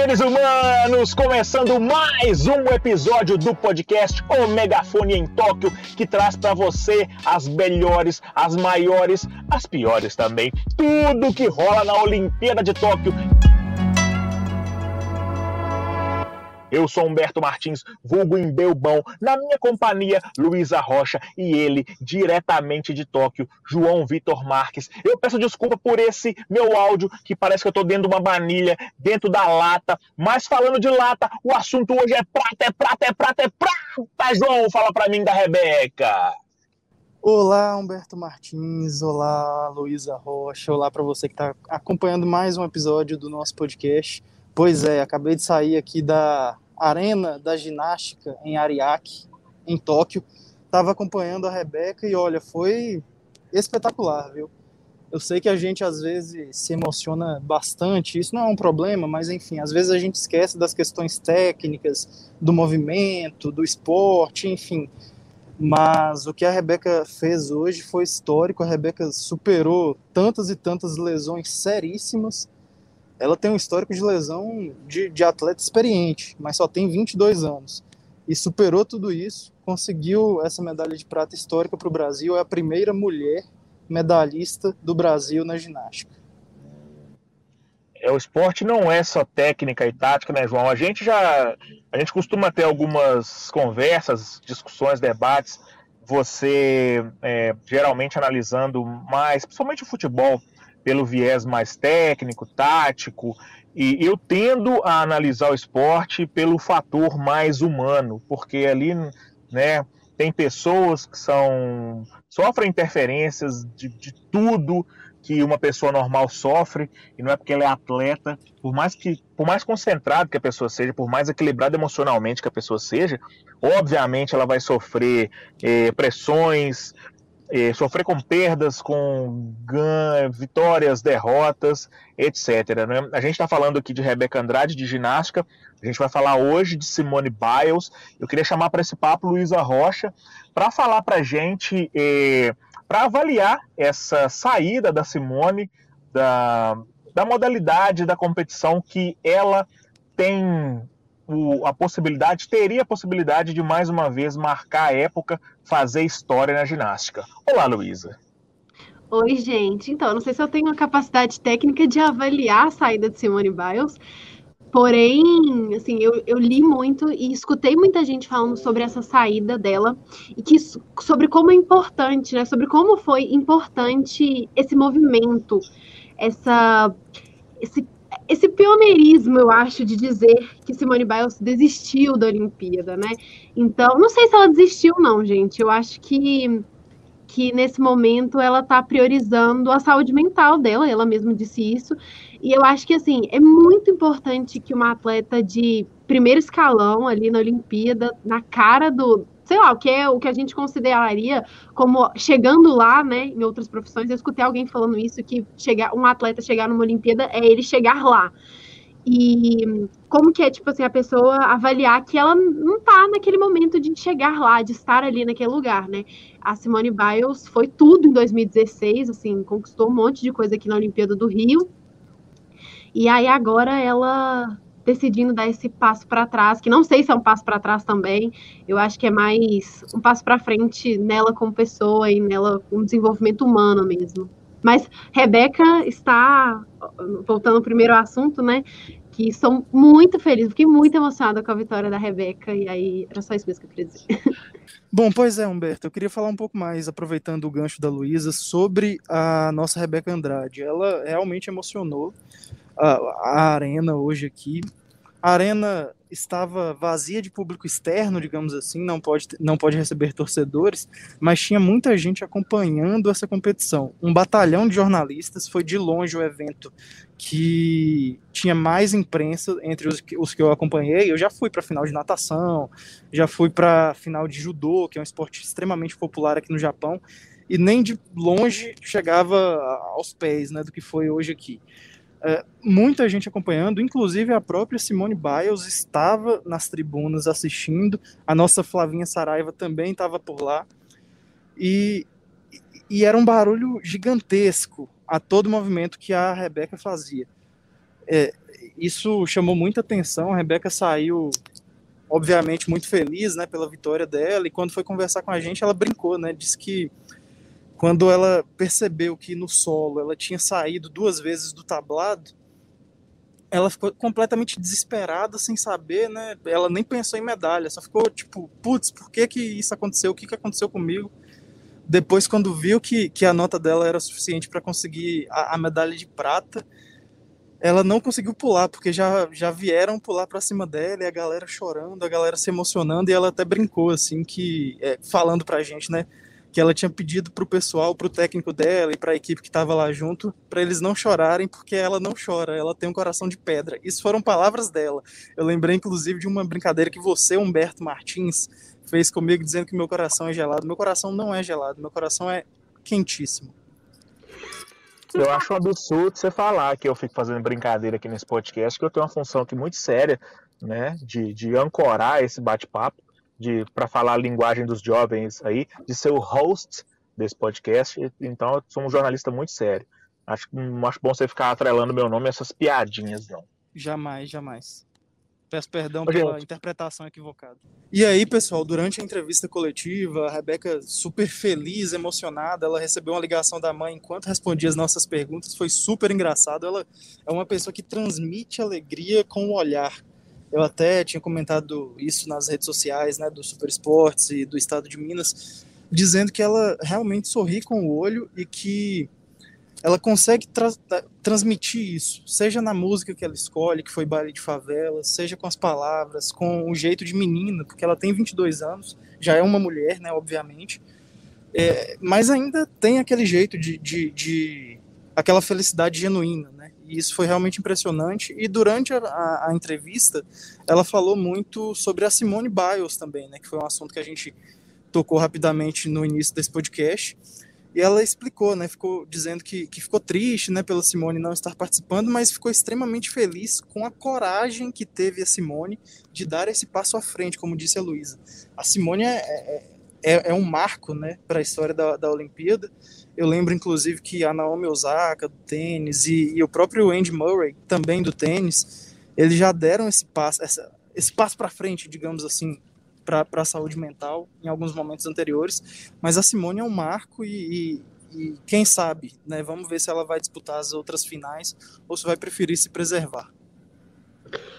seres humanos! Começando mais um episódio do podcast O Megafone em Tóquio, que traz para você as melhores, as maiores, as piores também, tudo que rola na Olimpíada de Tóquio. Eu sou Humberto Martins, vulgo em Belbão, na minha companhia, Luísa Rocha e ele, diretamente de Tóquio, João Vitor Marques. Eu peço desculpa por esse meu áudio, que parece que eu tô dentro de uma banilha, dentro da lata, mas falando de lata, o assunto hoje é prata, é prata, é prata, é prata, João, fala pra mim da Rebeca. Olá, Humberto Martins, olá, Luísa Rocha, olá para você que está acompanhando mais um episódio do nosso podcast. Pois é, acabei de sair aqui da Arena da Ginástica em Ariake, em Tóquio. Estava acompanhando a Rebeca e olha, foi espetacular, viu? Eu sei que a gente às vezes se emociona bastante, isso não é um problema, mas enfim, às vezes a gente esquece das questões técnicas, do movimento, do esporte, enfim. Mas o que a Rebeca fez hoje foi histórico. A Rebeca superou tantas e tantas lesões seríssimas ela tem um histórico de lesão de, de atleta experiente, mas só tem 22 anos. E superou tudo isso, conseguiu essa medalha de prata histórica para o Brasil, é a primeira mulher medalhista do Brasil na ginástica. É, o esporte não é só técnica e tática, né, João? A gente já. A gente costuma ter algumas conversas, discussões, debates, você é, geralmente analisando mais, principalmente o futebol, pelo viés mais técnico, tático, e eu tendo a analisar o esporte pelo fator mais humano, porque ali, né, tem pessoas que são sofrem interferências de, de tudo que uma pessoa normal sofre e não é porque ela é atleta, por mais que por mais concentrado que a pessoa seja, por mais equilibrada emocionalmente que a pessoa seja, obviamente ela vai sofrer eh, pressões, é, sofrer com perdas, com vitórias, derrotas, etc. Né? A gente está falando aqui de Rebeca Andrade, de ginástica, a gente vai falar hoje de Simone Biles. Eu queria chamar para esse papo Luísa Rocha para falar para a gente, é, para avaliar essa saída da Simone, da, da modalidade da competição que ela tem o, a possibilidade, teria a possibilidade de mais uma vez marcar a época, fazer história na ginástica. Olá, Luísa. Oi, gente. Então, não sei se eu tenho a capacidade técnica de avaliar a saída de Simone Biles, porém, assim, eu, eu li muito e escutei muita gente falando sobre essa saída dela e que sobre como é importante, né? Sobre como foi importante esse movimento, essa esse esse pioneirismo, eu acho, de dizer que Simone Biles desistiu da Olimpíada, né? Então, não sei se ela desistiu, não, gente. Eu acho que, que nesse momento ela está priorizando a saúde mental dela, ela mesma disse isso. E eu acho que, assim, é muito importante que uma atleta de primeiro escalão ali na Olimpíada, na cara do, sei lá, o que é o que a gente consideraria como chegando lá, né, em outras profissões. Eu escutei alguém falando isso que chegar um atleta chegar numa Olimpíada é ele chegar lá. E como que é, tipo assim, a pessoa avaliar que ela não tá naquele momento de chegar lá, de estar ali naquele lugar, né? A Simone Biles foi tudo em 2016, assim, conquistou um monte de coisa aqui na Olimpíada do Rio. E aí agora ela decidindo dar esse passo para trás, que não sei se é um passo para trás também, eu acho que é mais um passo para frente nela como pessoa e nela como desenvolvimento humano mesmo. Mas Rebeca está, voltando ao primeiro assunto, né? Que estou muito feliz, fiquei muito emocionada com a vitória da Rebeca, e aí era só isso mesmo que eu queria dizer. Bom, pois é, Humberto, eu queria falar um pouco mais, aproveitando o gancho da Luísa, sobre a nossa Rebeca Andrade. Ela realmente emocionou a, a arena hoje aqui. A arena estava vazia de público externo, digamos assim, não pode, não pode receber torcedores, mas tinha muita gente acompanhando essa competição. Um batalhão de jornalistas foi de longe o evento que tinha mais imprensa entre os, os que eu acompanhei. Eu já fui para final de natação, já fui para final de judô, que é um esporte extremamente popular aqui no Japão, e nem de longe chegava aos pés né, do que foi hoje aqui. É, muita gente acompanhando, inclusive a própria Simone Biles estava nas tribunas assistindo, a nossa Flavinha Saraiva também estava por lá, e, e era um barulho gigantesco a todo movimento que a Rebeca fazia. É, isso chamou muita atenção. A Rebeca saiu, obviamente, muito feliz né, pela vitória dela. E quando foi conversar com a gente, ela brincou, né? Disse que quando ela percebeu que no solo ela tinha saído duas vezes do tablado, ela ficou completamente desesperada, sem saber, né? Ela nem pensou em medalha, só ficou tipo, putz, por que que isso aconteceu? O que que aconteceu comigo? Depois, quando viu que, que a nota dela era suficiente para conseguir a, a, medalha de prata, ela não conseguiu pular, porque já, já vieram pular para cima dela, e a galera chorando, a galera se emocionando, e ela até brincou, assim, que, é, falando pra gente, né? Que ela tinha pedido para o pessoal, para o técnico dela e para a equipe que estava lá junto, para eles não chorarem, porque ela não chora, ela tem um coração de pedra. Isso foram palavras dela. Eu lembrei, inclusive, de uma brincadeira que você, Humberto Martins, fez comigo, dizendo que meu coração é gelado. Meu coração não é gelado, meu coração é quentíssimo. Eu acho um absurdo você falar que eu fico fazendo brincadeira aqui nesse podcast, que eu tenho uma função aqui muito séria, né, de, de ancorar esse bate-papo de para falar a linguagem dos jovens aí, de ser o host desse podcast. Então, eu sou um jornalista muito sério. Acho, não acho bom você ficar atrelando meu nome a essas piadinhas, não. Jamais, jamais. Peço perdão Ô, pela gente. interpretação equivocada. E aí, pessoal, durante a entrevista coletiva, a Rebeca, super feliz, emocionada, ela recebeu uma ligação da mãe enquanto respondia as nossas perguntas. Foi super engraçado. Ela é uma pessoa que transmite alegria com o olhar. Eu até tinha comentado isso nas redes sociais, né, do Super Esportes e do Estado de Minas, dizendo que ela realmente sorri com o olho e que ela consegue tra transmitir isso, seja na música que ela escolhe, que foi baile de favela, seja com as palavras, com o jeito de menina, porque ela tem 22 anos, já é uma mulher, né, obviamente, é, mas ainda tem aquele jeito de, de, de aquela felicidade genuína, né? E isso foi realmente impressionante. E durante a, a, a, entrevista, ela falou muito sobre a Simone Biles também, né? Que foi um assunto que a gente tocou rapidamente no início desse podcast. E ela explicou, né? Ficou dizendo que, que ficou triste, né? Pela Simone não estar participando, mas ficou extremamente feliz com a coragem que teve a Simone de dar esse passo à frente, como disse a Luísa. A Simone é, é, é, é um marco, né? Para a história da, da Olimpíada eu lembro, inclusive, que a Naomi Osaka, do tênis, e, e o próprio Andy Murray, também do tênis, eles já deram esse passo, essa, esse passo para frente, digamos assim, para a saúde mental em alguns momentos anteriores. Mas a Simone é um marco e, e, e quem sabe, né? Vamos ver se ela vai disputar as outras finais ou se vai preferir se preservar.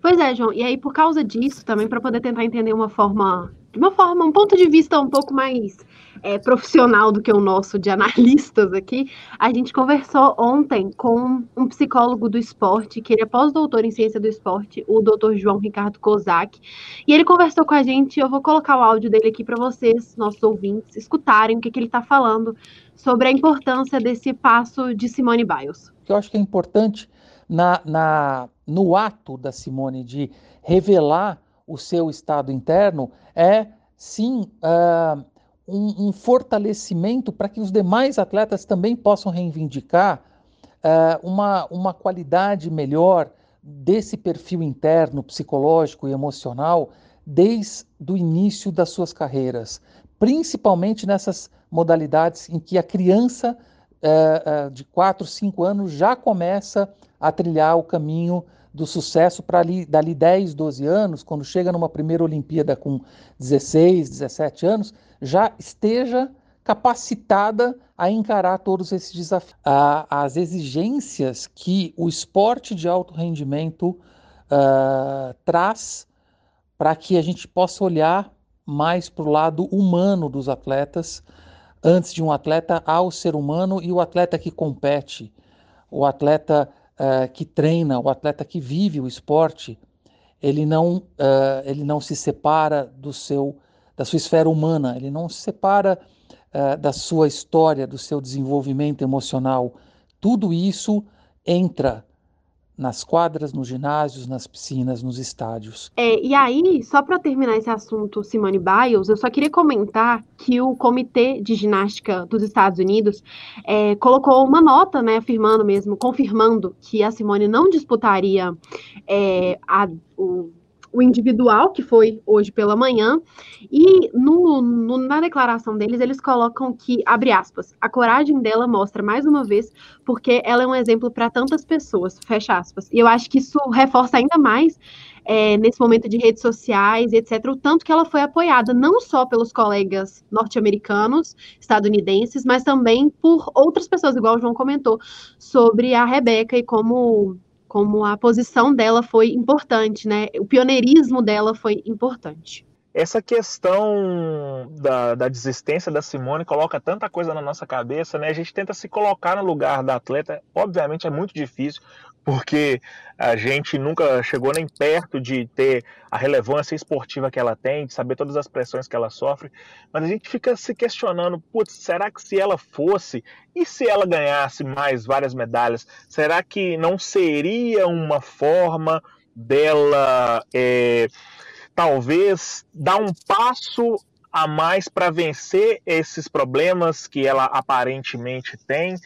Pois é, João. E aí, por causa disso, também para poder tentar entender uma forma, de uma forma, um ponto de vista um pouco mais é, profissional do que o nosso de analistas aqui, a gente conversou ontem com um psicólogo do esporte, que ele é pós-doutor em ciência do esporte, o doutor João Ricardo Kozak, e ele conversou com a gente. Eu vou colocar o áudio dele aqui para vocês, nossos ouvintes, escutarem o que, que ele está falando sobre a importância desse passo de Simone Biles. Eu acho que é importante na, na no ato da Simone de revelar o seu estado interno é sim uh, um, um, fortalecimento para que os demais atletas também possam reivindicar uh, uma, uma qualidade melhor desse perfil interno, psicológico e emocional desde o início das suas carreiras, principalmente nessas modalidades em que a criança uh, de 4, 5 anos já começa a trilhar o caminho do sucesso para ali, dali 10, 12 anos, quando chega numa primeira Olimpíada com 16, 17 anos, já esteja capacitada a encarar todos esses desafios. as exigências que o esporte de alto rendimento uh, traz para que a gente possa olhar mais para o lado humano dos atletas, antes de um atleta ao ser humano e o atleta que compete, o atleta uh, que treina, o atleta que vive o esporte, ele não, uh, ele não se separa do seu, da sua esfera humana, ele não se separa uh, da sua história, do seu desenvolvimento emocional. Tudo isso entra nas quadras, nos ginásios, nas piscinas, nos estádios. É, e aí, só para terminar esse assunto, Simone Biles, eu só queria comentar que o Comitê de Ginástica dos Estados Unidos é, colocou uma nota, né, afirmando mesmo, confirmando que a Simone não disputaria é, a, o o individual, que foi hoje pela manhã, e no, no, na declaração deles, eles colocam que, abre aspas, a coragem dela mostra mais uma vez porque ela é um exemplo para tantas pessoas, fecha aspas. E eu acho que isso reforça ainda mais é, nesse momento de redes sociais, etc., o tanto que ela foi apoiada, não só pelos colegas norte-americanos, estadunidenses, mas também por outras pessoas, igual o João comentou, sobre a Rebeca e como, como a posição dela foi importante, né? O pioneirismo dela foi importante essa questão da, da desistência da Simone coloca tanta coisa na nossa cabeça, né? A gente tenta se colocar no lugar da atleta, obviamente é muito difícil, porque a gente nunca chegou nem perto de ter a relevância esportiva que ela tem, de saber todas as pressões que ela sofre, mas a gente fica se questionando, putz, será que se ela fosse, e se ela ganhasse mais várias medalhas, será que não seria uma forma dela é, talvez dar um passo a mais para vencer esses problemas que ela aparentemente tem?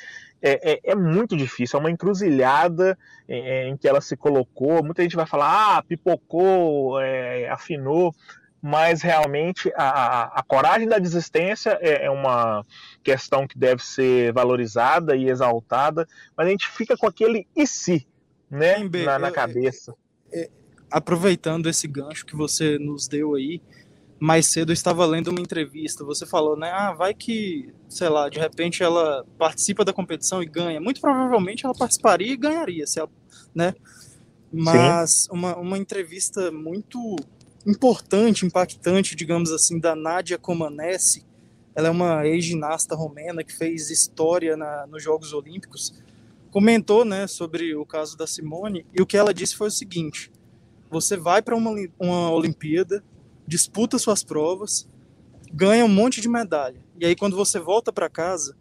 é, é, é, muito difícil, é uma encruzilhada em, é, é, em, que ela se colocou. Muita gente vai falar, ah, pipocou, é, afinou, mas realmente a, a, coragem da desistência é, é, uma questão que deve ser valorizada e exaltada, mas a gente fica com aquele e se, né, na, na cabeça. Aproveitando esse gancho que você nos deu aí, mais cedo eu estava lendo uma entrevista, você falou, né? Ah, vai que, sei lá, de repente ela participa da competição e ganha. Muito provavelmente ela participaria e ganharia, se ela, né? Mas uma, uma entrevista muito importante, impactante, digamos assim, da Nadia Comaneci. Ela é uma ex-ginasta romena que fez história na, nos Jogos Olímpicos. Comentou, né, sobre o caso da Simone e o que ela disse foi o seguinte: você vai para uma, uma Olimpíada, disputa suas provas, ganha um monte de medalha. E aí quando você volta para casa,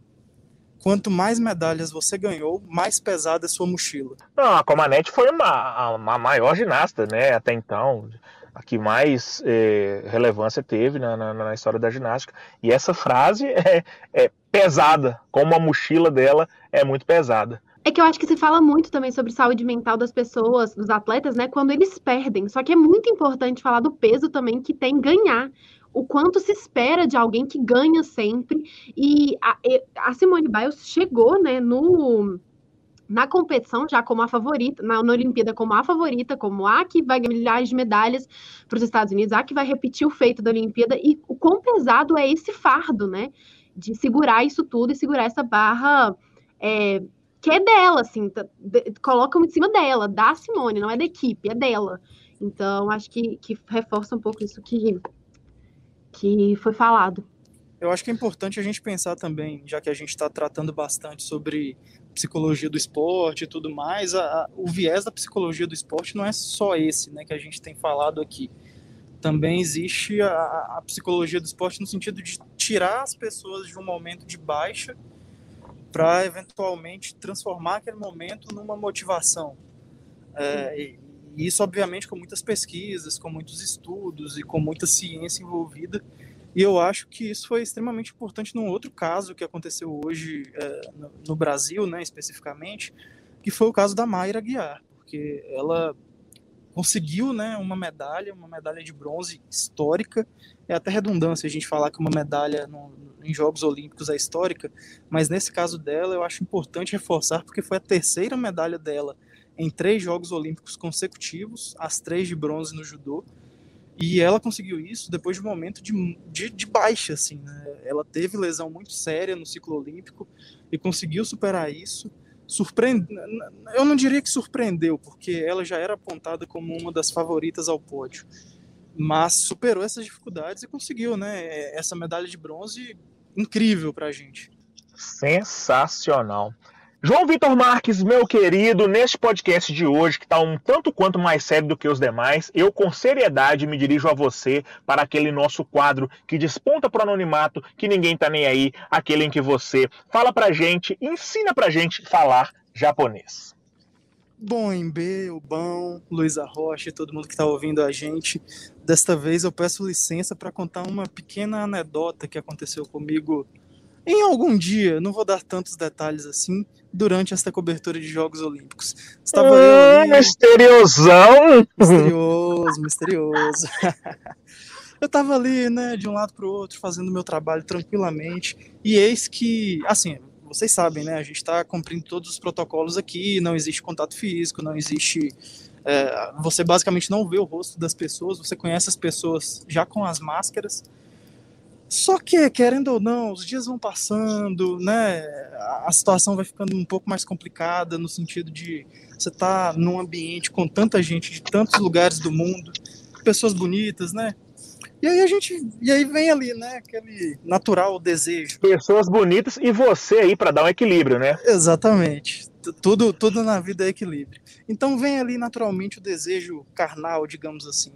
quanto mais medalhas você ganhou, mais pesada é sua mochila. Não, a Comanete foi uma, uma maior ginasta, né, até então, a que mais é, relevância teve na, na, na, história da ginástica. E essa frase é, é pesada, como a mochila dela é muito pesada. É que eu acho que se fala muito também sobre saúde mental das pessoas, dos atletas, né, quando eles perdem. Só que é muito importante falar do peso também que tem ganhar. O quanto se espera de alguém que ganha sempre. E a, a Simone Biles chegou, né, no, na competição já como a favorita, na, na, Olimpíada como a favorita, como a que vai ganhar milhares de medalhas para os Estados Unidos, a que vai repetir o feito da Olimpíada, e o quão pesado é esse fardo, né? De segurar isso tudo e segurar essa barra é, que é dela, assim, tá, de, colocam em cima dela, da Simone, não é da equipe, é dela. Então, acho que, que reforça um pouco isso que, que foi falado. Eu acho que é importante a gente pensar também, já que a gente está tratando bastante sobre psicologia do esporte e tudo mais, a, a, o viés da psicologia do esporte não é só esse, né, que a gente tem falado aqui. Também existe a, a psicologia do esporte no sentido de tirar as pessoas de um momento de baixa para eventualmente transformar aquele momento numa motivação. É, e isso, obviamente, com muitas pesquisas, com muitos estudos e com muita ciência envolvida. E eu acho que isso foi extremamente importante num outro caso que aconteceu hoje é, no, no, Brasil, né, especificamente, que foi o caso da Mayra Guiar, porque ela conseguiu né, uma medalha, uma medalha de bronze histórica. É até redundância a gente falar que uma medalha no, em Jogos Olímpicos é histórica, mas nesse caso dela eu acho importante reforçar porque foi a terceira medalha dela em três Jogos Olímpicos consecutivos, as três de bronze no judô. E ela conseguiu isso depois de um momento de, de, de baixa, assim, né? Ela teve lesão muito séria no ciclo olímpico e conseguiu superar isso surpreende, eu não diria que surpreendeu, porque ela já era apontada como uma das favoritas ao pódio, mas superou essas dificuldades e conseguiu, né? Essa medalha de bronze incrível para a gente. Sensacional. João Vitor Marques, meu querido, neste podcast de hoje, que está um tanto quanto mais sério do que os demais, eu com seriedade me dirijo a você para aquele nosso quadro que desponta para o anonimato, que ninguém tá nem aí, aquele em que você fala pra gente, ensina pra gente falar japonês. Bom, Embe, o Bão, Luísa Rocha e todo mundo que está ouvindo a gente, desta vez eu peço licença para contar uma pequena anedota que aconteceu comigo em algum dia, não vou dar tantos detalhes assim, durante esta cobertura de Jogos Olímpicos. Estava eu ali, Misteriosão! Misterioso, misterioso, eu tava ali, né, de um lado pro outro, fazendo meu trabalho tranquilamente, e eis que, assim, vocês sabem, né, a gente está cumprindo todos os protocolos aqui, não existe contato físico, não existe. É, você basicamente não vê o rosto das pessoas, você conhece as pessoas já com as máscaras. Só que, querendo ou não, os dias vão passando, né? A situação vai ficando um pouco mais complicada no sentido de você tá num ambiente com tanta gente de tantos lugares do mundo, pessoas bonitas, né? E aí a gente, e aí vem ali, né, aquele natural desejo. Pessoas bonitas e você aí para dar um equilíbrio, né? Exatamente. Tudo, tudo na vida é equilíbrio. Então vem ali naturalmente o desejo carnal, digamos assim.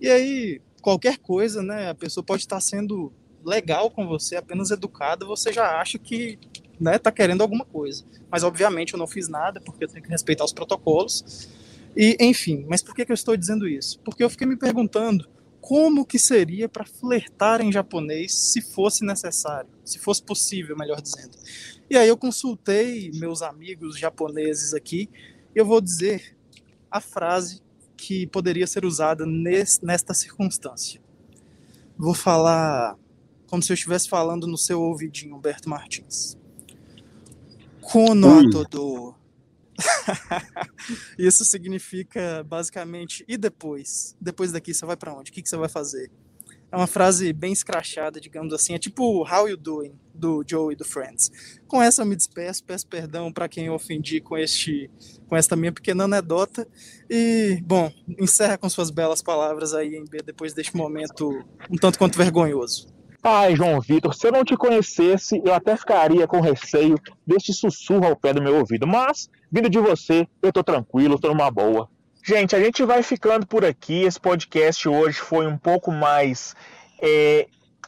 E aí qualquer coisa, né, a pessoa pode estar sendo legal com você, apenas educada, você já acha que né, tá querendo alguma coisa. Mas obviamente eu não fiz nada, porque eu tenho que respeitar os protocolos. E, enfim, mas por que, que eu estou dizendo isso? Porque eu fiquei me perguntando como que seria para flertar em japonês se fosse necessário, se fosse possível, melhor dizendo. E aí eu consultei meus amigos japoneses aqui, e eu vou dizer a frase que poderia ser usada nesta circunstância. Vou falar como se eu estivesse falando no seu ouvidinho, Humberto Martins. Kono atodo. Isso significa basicamente e depois? Depois daqui você vai para onde? O que, que você vai fazer? É uma frase bem escrachada, digamos assim. É tipo How You Doing, do Joey do Friends. Com essa eu me despeço, peço perdão para quem eu ofendi com, este, com esta minha pequena anedota. E, bom, encerra com suas belas palavras aí, em B, depois deste momento um tanto quanto vergonhoso. Ai, João Vitor, se eu não te conhecesse, eu até ficaria com receio deste sussurro ao pé do meu ouvido. Mas, vindo de você, eu tô tranquilo, tô numa boa. Gente, a gente vai ficando por aqui. Esse podcast hoje foi um pouco mais é,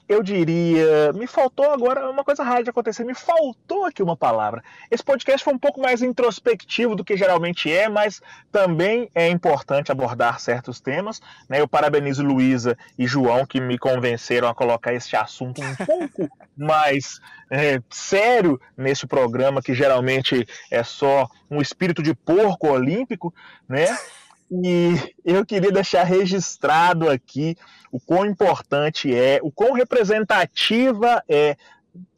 eu diria, me faltou agora uma coisa rara de acontecer, me faltou aqui uma palavra. Esse podcast foi um pouco mais introspectivo do que geralmente é, mas também é importante abordar certos temas. Né? Eu parabenizo Luísa e João que me convenceram a colocar este assunto um pouco mais é, sério nesse programa, que geralmente é só um espírito de porco olímpico, né? E eu queria deixar registrado aqui o quão importante é, o quão representativa é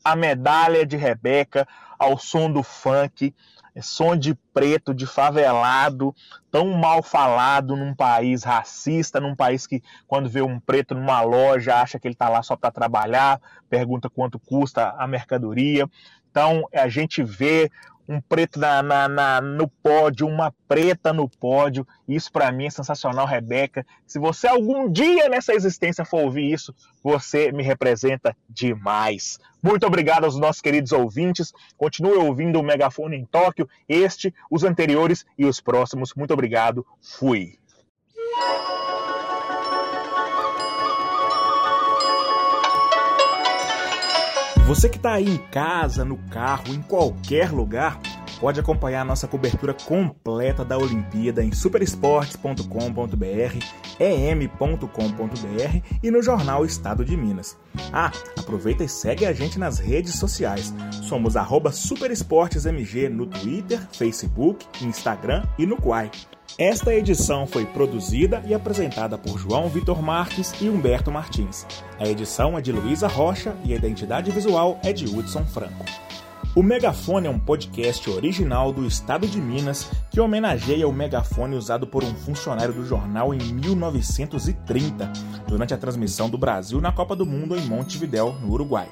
a medalha de Rebeca ao som do funk, é som de preto, de favelado, tão mal falado num país racista, num país que quando vê um preto numa loja acha que ele está lá só para trabalhar, pergunta quanto custa a mercadoria. Então a gente vê um preto na, na, na, no pódio, uma preta no pódio. Isso para mim é sensacional, Rebeca. Se você algum dia nessa existência for ouvir isso, você me representa demais. Muito obrigado aos nossos queridos ouvintes. Continue ouvindo o Megafone em Tóquio, este, os anteriores e os próximos. Muito obrigado. Fui. Você que está aí em casa, no carro, em qualquer lugar, pode acompanhar a nossa cobertura completa da Olimpíada em superesportes.com.br, em.com.br e no jornal Estado de Minas. Ah, aproveita e segue a gente nas redes sociais. Somos superesportesmg no Twitter, Facebook, Instagram e no Quai. Esta edição foi produzida e apresentada por João Vitor Marques e Humberto Martins. A edição é de Luísa Rocha e a identidade visual é de Hudson Franco. O Megafone é um podcast original do estado de Minas que homenageia o megafone usado por um funcionário do jornal em 1930, durante a transmissão do Brasil na Copa do Mundo em Montevidéu, no Uruguai.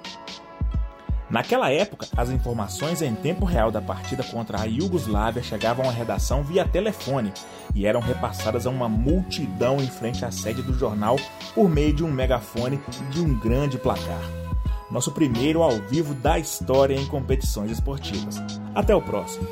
Naquela época, as informações em tempo real da partida contra a Iugoslávia chegavam à redação via telefone e eram repassadas a uma multidão em frente à sede do jornal por meio de um megafone e de um grande placar. Nosso primeiro ao vivo da história em competições esportivas. Até o próximo!